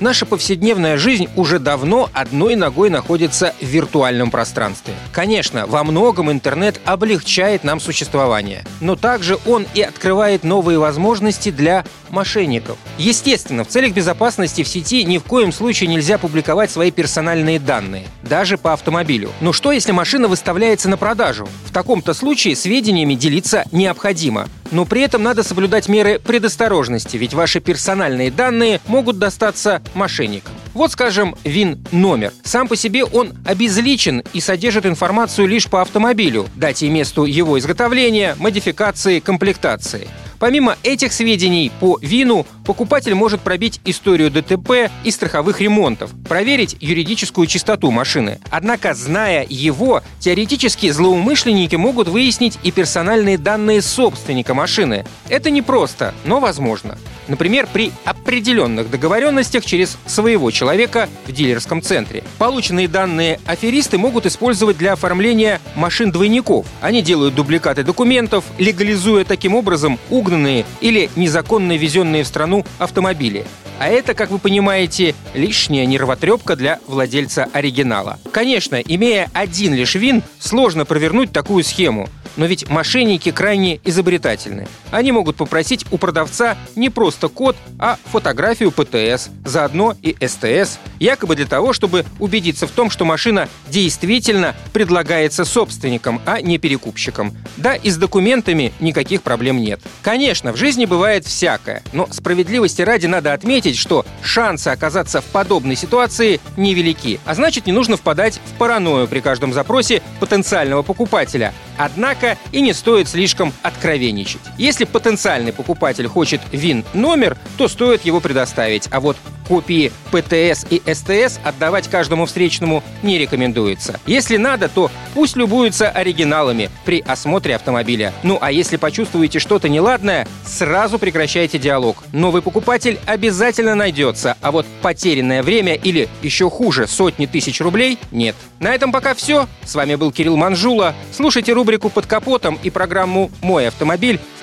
Наша повседневная жизнь уже давно одной ногой находится в виртуальном пространстве. Конечно, во многом интернет облегчает нам существование, но также он и открывает новые возможности для мошенников. Естественно, в целях безопасности в сети ни в коем случае нельзя публиковать свои персональные данные, даже по автомобилю. Но что, если машина выставляется на продажу? В таком-то случае сведениями делиться необходимо. Но при этом надо соблюдать меры предосторожности, ведь ваши персональные данные могут достаться мошенникам. Вот, скажем, ВИН-номер. Сам по себе он обезличен и содержит информацию лишь по автомобилю, дате и месту его изготовления, модификации, комплектации. Помимо этих сведений по ВИНу, покупатель может пробить историю ДТП и страховых ремонтов, проверить юридическую чистоту машины. Однако, зная его, теоретически злоумышленники могут выяснить и персональные данные собственника машины. Это непросто, но возможно. Например, при определенных договоренностях через своего человека в дилерском центре. Полученные данные аферисты могут использовать для оформления машин-двойников. Они делают дубликаты документов, легализуя таким образом угнанные или незаконно везенные в страну автомобили. А это, как вы понимаете, лишняя нервотрепка для владельца оригинала. Конечно, имея один лишь вин, сложно провернуть такую схему. Но ведь мошенники крайне изобретательны. Они могут попросить у продавца не просто код, а фотографию ПТС, заодно и СТС, якобы для того, чтобы убедиться в том, что машина действительно предлагается собственникам, а не перекупщикам. Да, и с документами никаких проблем нет. Конечно, в жизни бывает всякое, но справедливости ради надо отметить, что шансы оказаться в подобной ситуации невелики, а значит не нужно впадать в паранойю при каждом запросе потенциального покупателя. Однако и не стоит слишком откровенничать. Если потенциальный покупатель хочет ВИН-номер, то стоит его предоставить, а вот копии ПТС и СТС отдавать каждому встречному не рекомендуется. Если надо, то пусть любуются оригиналами при осмотре автомобиля. Ну а если почувствуете что-то неладное, сразу прекращайте диалог. Новый покупатель обязательно найдется, а вот потерянное время или еще хуже сотни тысяч рублей нет. На этом пока все. С вами был Кирилл Манжула. Слушайте рубрику «Под капотом» и программу «Мой автомобиль»